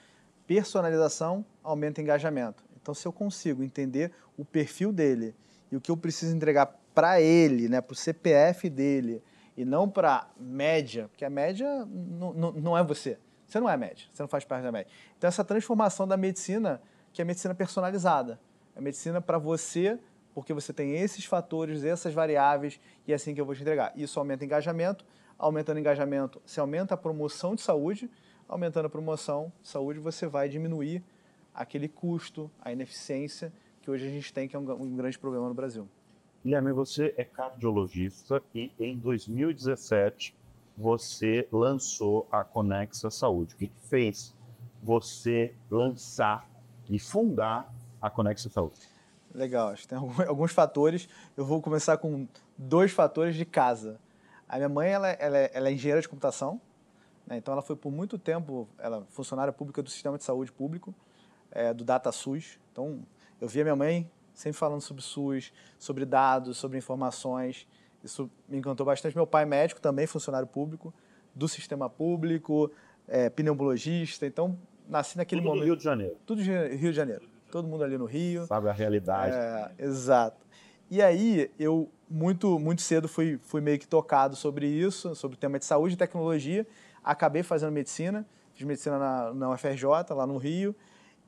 personalização aumenta engajamento. Então, se eu consigo entender o perfil dele e o que eu preciso entregar para ele, né, para o CPF dele, e não para média, porque a média não é você. Você não é média, você não faz parte da média. Então, essa transformação da medicina, que é a medicina personalizada. É a medicina para você, porque você tem esses fatores, essas variáveis, e é assim que eu vou te entregar. Isso aumenta engajamento, aumentando engajamento, se aumenta a promoção de saúde, aumentando a promoção, saúde, você vai diminuir aquele custo, a ineficiência que hoje a gente tem, que é um, um grande problema no Brasil. Guilherme, você é cardiologista e em 2017 você lançou a Conexa Saúde. O que fez você lançar e fundar a Conexa Saúde? Legal, acho que tem alguns fatores. Eu vou começar com dois fatores de casa. A minha mãe ela, ela, é, ela é engenheira de computação? Então, ela foi por muito tempo ela funcionária pública do Sistema de Saúde Público, é, do DataSUS. Então, eu via minha mãe sempre falando sobre SUS, sobre dados, sobre informações. Isso me encantou bastante. Meu pai é médico, também funcionário público, do sistema público, é, pneumologista. Então, nasci naquele Tudo momento. Rio de Janeiro. Tudo Rio de Janeiro. Todo mundo ali no Rio. Sabe a realidade. É, exato. E aí, eu muito, muito cedo fui, fui meio que tocado sobre isso, sobre o tema de saúde e tecnologia acabei fazendo medicina, fiz medicina na, na UFRJ, lá no Rio,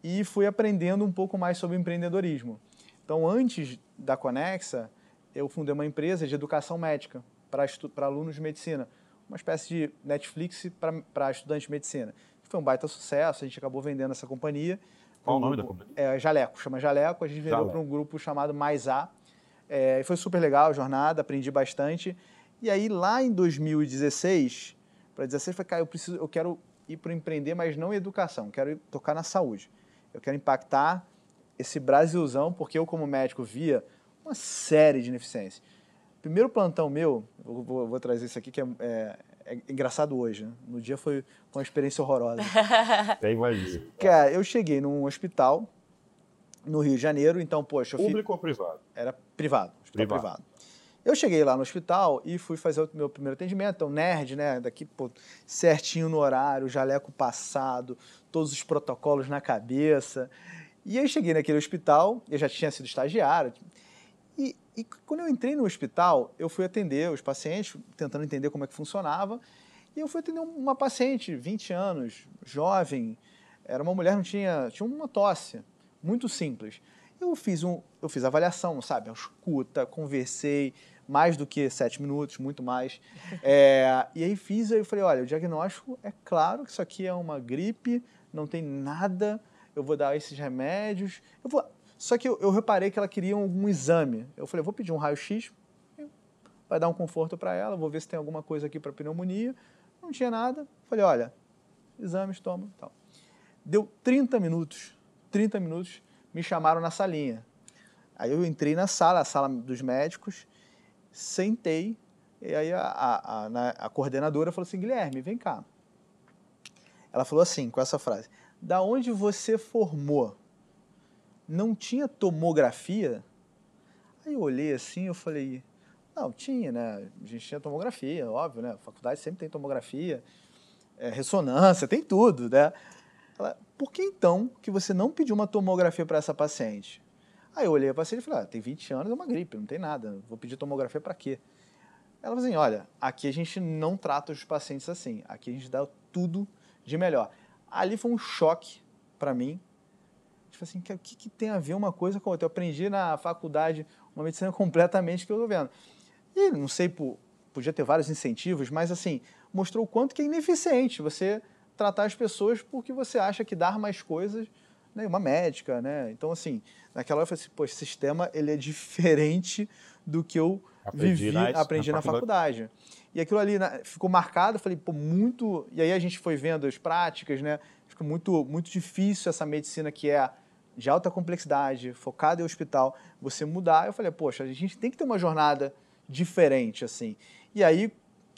e fui aprendendo um pouco mais sobre empreendedorismo. Então, antes da Conexa, eu fundei uma empresa de educação médica para alunos de medicina, uma espécie de Netflix para estudantes de medicina. Foi um baita sucesso, a gente acabou vendendo essa companhia. Qual o nome da companhia? É, Jaleco, chama Jaleco, a gente vendeu para um grupo chamado Mais A. É, foi super legal a jornada, aprendi bastante. E aí, lá em 2016, para 16, falei, cara, eu, preciso, eu quero ir para empreender, mas não em educação, quero ir tocar na saúde. Eu quero impactar esse Brasilzão, porque eu, como médico, via uma série de ineficiências. Primeiro plantão meu, eu vou, vou trazer isso aqui que é, é, é engraçado hoje. Né? No dia foi uma experiência horrorosa. Tem mais Cara, eu cheguei num hospital no Rio de Janeiro. Então, poxa, eu Público ou privado? Era privado, hospital Privado. privado. Eu cheguei lá no hospital e fui fazer o meu primeiro atendimento. Então, nerd, né? Daqui, pô, certinho no horário, jaleco passado, todos os protocolos na cabeça. E aí cheguei naquele hospital, eu já tinha sido estagiário. E, e quando eu entrei no hospital, eu fui atender os pacientes, tentando entender como é que funcionava. E eu fui atender uma paciente, 20 anos, jovem, era uma mulher, não tinha, tinha uma tosse, muito simples. Eu fiz, um, eu fiz avaliação, sabe? Escuta, conversei mais do que sete minutos, muito mais. É, e aí fiz, aí eu falei, olha, o diagnóstico é claro que isso aqui é uma gripe, não tem nada, eu vou dar esses remédios. Eu vou... Só que eu, eu reparei que ela queria algum exame. Eu falei, vou pedir um raio-x, vai dar um conforto para ela, vou ver se tem alguma coisa aqui para pneumonia. Não tinha nada. Falei, olha, exames, toma, tal. Deu 30 minutos, 30 minutos, me chamaram na salinha. Aí eu entrei na sala, a sala dos médicos, sentei, e aí a, a, a, a coordenadora falou assim, Guilherme, vem cá. Ela falou assim, com essa frase, da onde você formou? Não tinha tomografia? Aí eu olhei assim, eu falei, não, tinha, né? A gente tinha tomografia, óbvio, né? A faculdade sempre tem tomografia, é, ressonância, tem tudo, né? Ela, por que então que você não pediu uma tomografia para essa paciente? Aí eu olhei a paciente e falei, ah, tem 20 anos, é uma gripe, não tem nada, vou pedir tomografia para quê? Ela falou assim, olha, aqui a gente não trata os pacientes assim, aqui a gente dá tudo de melhor. Ali foi um choque para mim, tipo assim, o que, que tem a ver uma coisa com outra? Eu aprendi na faculdade uma medicina completamente que eu estou vendo. E não sei, podia ter vários incentivos, mas assim, mostrou o quanto que é ineficiente você tratar as pessoas porque você acha que dar mais coisas, né, uma médica, né? Então, assim, naquela hora eu falei assim, pô, esse sistema ele é diferente do que eu Aprendi vivi, na- aprendi na na faculdade. E aquilo ali né, ficou marcado, eu falei, pô, muito... E aí a gente foi vendo as práticas, né? Ficou muito, muito difícil essa medicina que é de alta complexidade, focada em hospital, você mudar. Eu falei, poxa, a gente tem que ter uma jornada diferente, assim. E aí,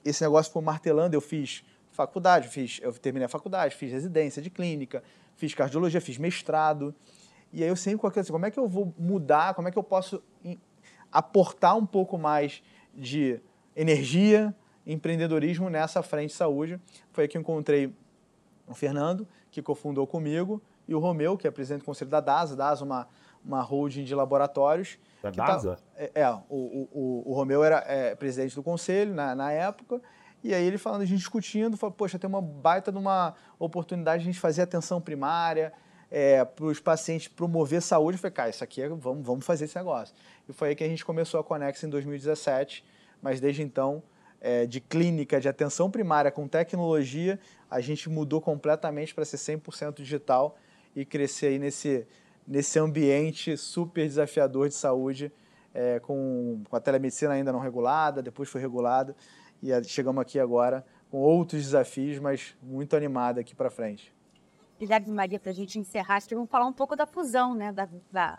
esse negócio foi martelando, eu fiz faculdade, fiz, eu terminei a faculdade, fiz residência de clínica, fiz cardiologia, fiz mestrado. E aí eu sempre com aquilo assim, como é que eu vou mudar, como é que eu posso aportar um pouco mais de energia, empreendedorismo nessa frente de saúde. Foi aí que eu encontrei o Fernando, que cofundou comigo, e o Romeu, que é presidente do conselho da DASA, DASA uma, uma holding de laboratórios. Da tá- DASA? é, é, o, o, o- o Romeu era é, presidente do conselho na, na época, e aí ele falando, a gente discutindo, falou, poxa, tem uma baita de uma oportunidade de a gente fazer atenção primária, para os pacientes promover saúde. Eu falei, cara, isso aqui é, vamos, vamos fazer esse negócio. E foi aí que a gente começou a Conex em 2017, mas desde então, é, de clínica, de atenção primária com tecnologia, a gente mudou completamente para ser 100% digital e crescer aí nesse, nesse ambiente super desafiador de saúde, é, com, com a telemedicina ainda não regulada, depois foi regulada, e chegamos aqui agora com outros desafios, mas muito animado aqui para frente. Guilherme Maria, para a gente encerrar, vamos falar um pouco da fusão, né, da, da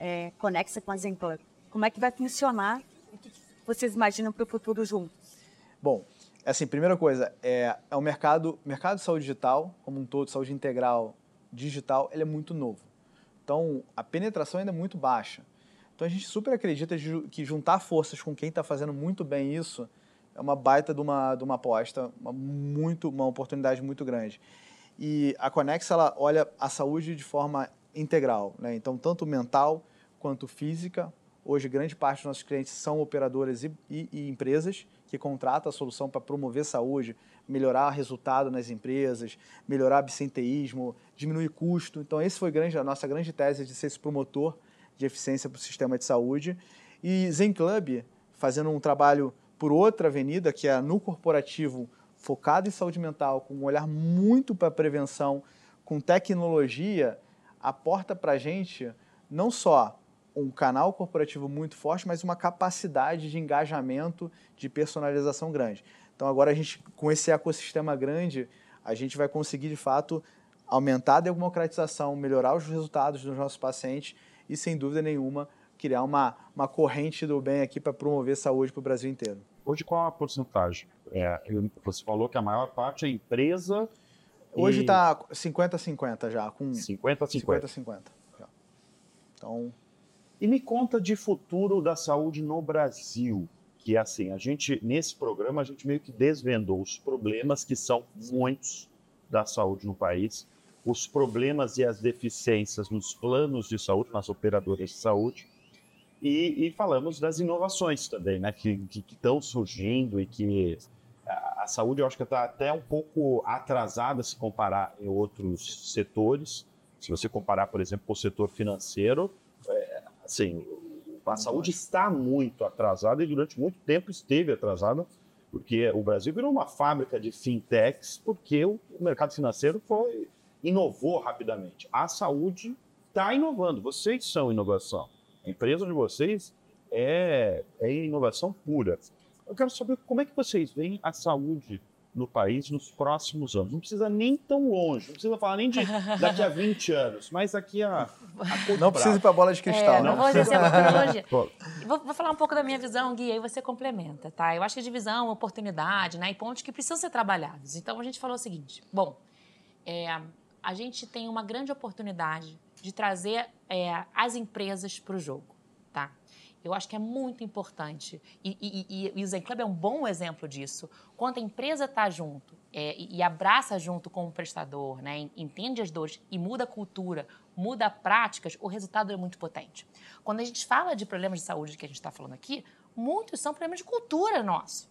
é, Conexa com a Zenclub. Como é que vai funcionar? O que vocês imaginam para o futuro juntos? Bom, assim, primeira coisa, é, é o mercado, mercado de saúde digital, como um todo, saúde integral digital, ele é muito novo. Então, a penetração ainda é muito baixa. Então, a gente super acredita que juntar forças com quem está fazendo muito bem isso é uma baita de uma, de uma aposta, uma, muito, uma oportunidade muito grande. E a Conex, ela olha a saúde de forma integral, né? Então, tanto mental quanto física. Hoje, grande parte dos nossos clientes são operadoras e, e- e empresas que contratam a solução para promover saúde, melhorar resultado nas empresas, melhorar absenteísmo, diminuir custo. Então, esse foi grande, a nossa grande tese de ser esse promotor de eficiência para o sistema de saúde. E Zen Club, fazendo um trabalho por outra avenida, que é no corporativo, focado em saúde mental, com um olhar muito para prevenção, com tecnologia, aporta para a gente não só um canal corporativo muito forte, mas uma capacidade de engajamento, de personalização grande. Então agora a gente, com esse ecossistema grande, a gente vai conseguir de fato aumentar a democratização, melhorar os resultados dos nossos pacientes e, sem dúvida nenhuma, criar uma, uma corrente do bem aqui para promover saúde para o Brasil inteiro. Hoje, qual a porcentagem? É, você falou que a maior parte é empresa. Hoje e está 50-50 já, com 50 a 50. 50-50. já. Então, E me conta de futuro da saúde no Brasil, que assim, a gente nesse programa a gente meio que desvendou os problemas que são muitos da saúde no país, os problemas e as deficiências nos planos de saúde, nas operadoras de saúde, e, e falamos das inovações também, né, que estão surgindo e que a, a saúde eu acho que está até um pouco atrasada se comparar em outros setores. Se você comparar, por exemplo, com o setor financeiro, é, assim, a saúde está muito atrasada e durante muito tempo esteve atrasada, porque o Brasil virou uma fábrica de fintechs, porque o mercado financeiro foi inovou rapidamente. A saúde está inovando, vocês são inovação. A empresa de vocês é, é inovação pura. Eu quero saber como é que vocês veem a saúde no país nos próximos anos. Não precisa nem tão longe, não precisa falar nem de daqui a 20 anos, mas daqui a, a não precisa ir para a bola de cristal, É, não vou dizer a. Pô, Vou, vou falar um pouco da minha visão, Gui, aí você complementa, tá? Eu acho que de visão, oportunidade, né? E pontos que precisam ser trabalhados. Então, a gente falou o seguinte: bom, é, a gente tem uma grande oportunidade de trazer é, as empresas para o jogo, tá? Eu acho que é muito importante. E, e, e, e o Zen Club é um bom exemplo disso. Quando a empresa está junto é, e, abraça junto com o prestador, né, entende as dores e muda a cultura, muda práticas, o resultado é muito potente. Quando a gente fala de problemas de saúde que a gente está falando aqui, muitos são problemas de cultura nossos.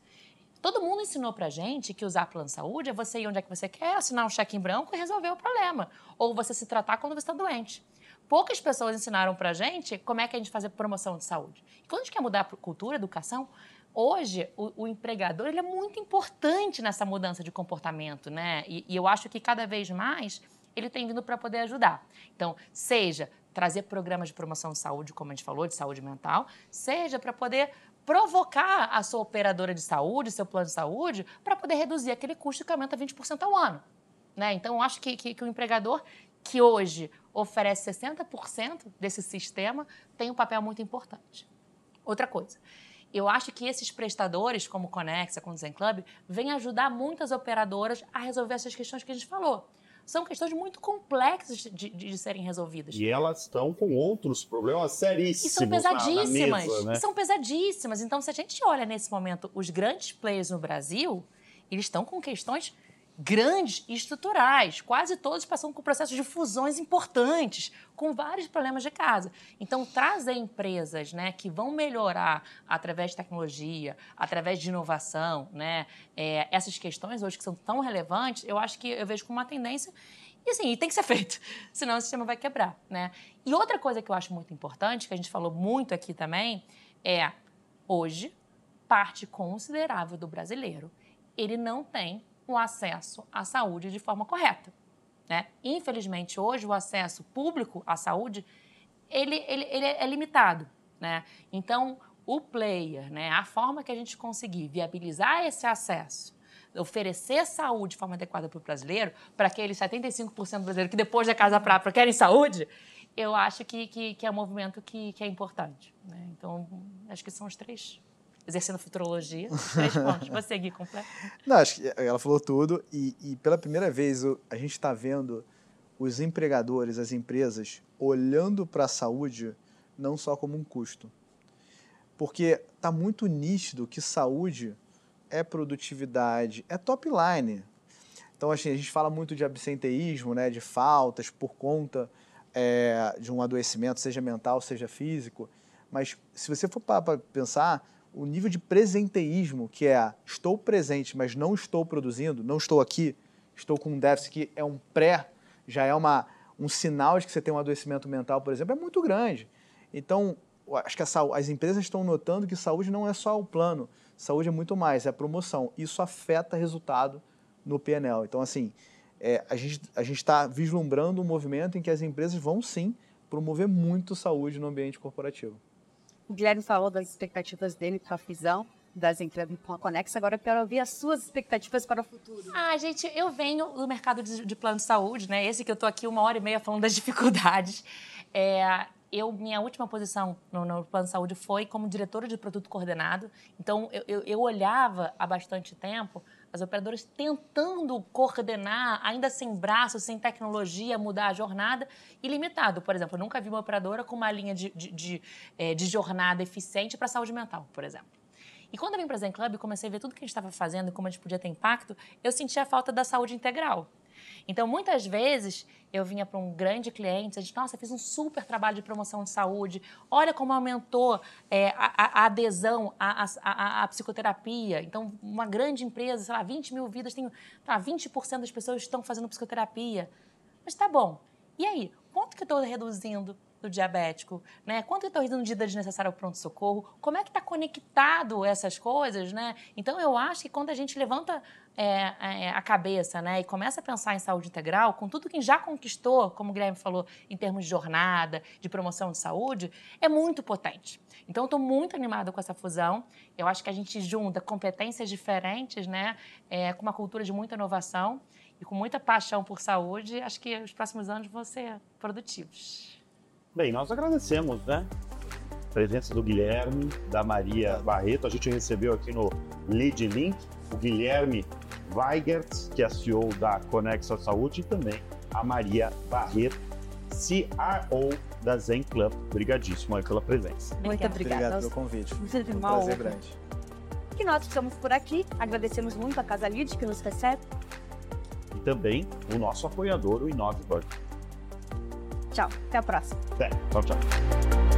Todo mundo ensinou pra gente que usar plano de saúde é você ir onde é que você quer, assinar um cheque em branco e resolver o problema. Ou você se tratar quando você está doente. Poucas pessoas ensinaram pra gente como é que a gente faz promoção de saúde. E quando a gente quer mudar a cultura, a educação, hoje o, o empregador ele é muito importante nessa mudança de comportamento, né? E, e eu acho que cada vez mais ele tem vindo para poder ajudar. Então, seja trazer programas de promoção de saúde, como a gente falou, de saúde mental, seja para poder provocar a sua operadora de saúde, seu plano de saúde, para poder reduzir aquele custo que aumenta 20% ao ano. Né? Então, eu acho que, que, que o empregador, que hoje oferece 60% desse sistema, tem um papel muito importante. Outra coisa, eu acho que esses prestadores, como Conexa, o Zen Club, vêm ajudar muitas operadoras a resolver essas questões que a gente falou. São questões muito complexas de, de, de serem resolvidas. E elas estão com outros problemas seríssimos. E são pesadíssimas. mesa, né? E são pesadíssimas. Então, se a gente olha nesse momento os grandes players no Brasil, eles estão com questões grandes e estruturais, quase todos passando por processos de fusões importantes, com vários problemas de casa. Então, trazer empresas né, que vão melhorar através de tecnologia, através de inovação, né, é, essas questões hoje que são tão relevantes, eu acho que eu vejo como uma tendência e assim, e tem que ser feito, senão o sistema vai quebrar, né? E outra coisa que eu acho muito importante, que a gente falou muito aqui também, é hoje parte considerável do brasileiro, ele não tem o acesso à saúde de forma correta, né? Infelizmente hoje o acesso público à saúde ele, ele, ele é limitado, né? Então o player, né, a forma que a gente conseguir viabilizar esse acesso oferecer saúde de forma adequada para o brasileiro, para aqueles 75% do brasileiro que depois da casa própria querem saúde, eu acho que, que, que é um movimento que, que é importante. Né? Então, acho que são os três, exercendo futurologia, três pontos. Vou seguir completo. Não, acho que ela falou tudo e, e pela primeira vez a gente está vendo os empregadores, as empresas, olhando para a saúde não só como um custo. Porque está muito nítido que saúde é produtividade, é top line. Então, assim, a gente fala muito de absenteísmo, né, de faltas por conta é, de um adoecimento, seja mental, seja físico. Mas se você for para pensar, o nível de presenteísmo, que é estou presente, mas não estou produzindo, não estou aqui, estou com um déficit que é um pré, já é uma, um sinal de que você tem um adoecimento mental, por exemplo, é muito grande. Então, acho que as empresas estão notando que saúde não é só o plano, saúde é muito mais, é a promoção. Isso afeta resultado no PNL. Então, assim, é, a gente a está vislumbrando um movimento em que as empresas vão sim promover muito saúde no ambiente corporativo. O Guilherme falou das expectativas dele com a fusão das empresas com a Conex. Agora eu quero ouvir as suas expectativas para o futuro. Ah, gente, eu venho do mercado de, de plano de saúde, né? Esse que eu tô aqui uma hora e meia falando das dificuldades. É, eu, minha última posição no, no plano de saúde foi como diretora de produto coordenado. Então, eu, eu, eu olhava há bastante tempo as operadoras tentando coordenar, ainda sem braço, sem tecnologia, mudar a jornada e limitado. Por exemplo, eu nunca vi uma operadora com uma linha de, de, de, é, de jornada eficiente para saúde mental, por exemplo. E quando eu vim para Zen Club e comecei a ver tudo que a gente estava fazendo e como a gente podia ter impacto, eu senti a falta da saúde integral. Então, muitas vezes, eu vinha para um grande cliente, a gente, nossa, fiz um super trabalho de promoção de saúde, olha como aumentou é, a, a, adesão à, à, à, psicoterapia. Então, uma grande empresa, sei lá, 20 mil vidas, tem tá, 20% das pessoas estão fazendo psicoterapia. Mas tá bom. E aí, quanto que eu estou reduzindo do diabético, né? Quanto eu estou reduzindo de desnecessária ao pronto-socorro? Como é que está conectado essas coisas, né? Então, eu acho que quando a gente levanta é, é, a cabeça, né? E começa a pensar em saúde integral, com tudo que já conquistou, como o Guilherme falou, em termos de jornada, de promoção de saúde, é muito potente. Então, estou muito animada com essa fusão. Eu acho que a gente junta competências diferentes, né? É, com uma cultura de muita inovação e com muita paixão por saúde. Acho que os próximos anos vão ser produtivos. Bem, nós agradecemos, né? A presença do Guilherme, da Maria Barreto. A gente recebeu aqui no Lead Link o Guilherme Weigert, que é CEO da Conexa Saúde, e também a Maria Barreto, CRO da Zen Club. Obrigadíssimo aí pela presença. Muito obrigada. Obrigado pelo convite. Muito um prazer grande. E nós ficamos por aqui. Agradecemos muito a Casa Lid que nos recebe. E também o nosso apoiador, o Inove Tchau, até a próxima. Até, tchau, tchau.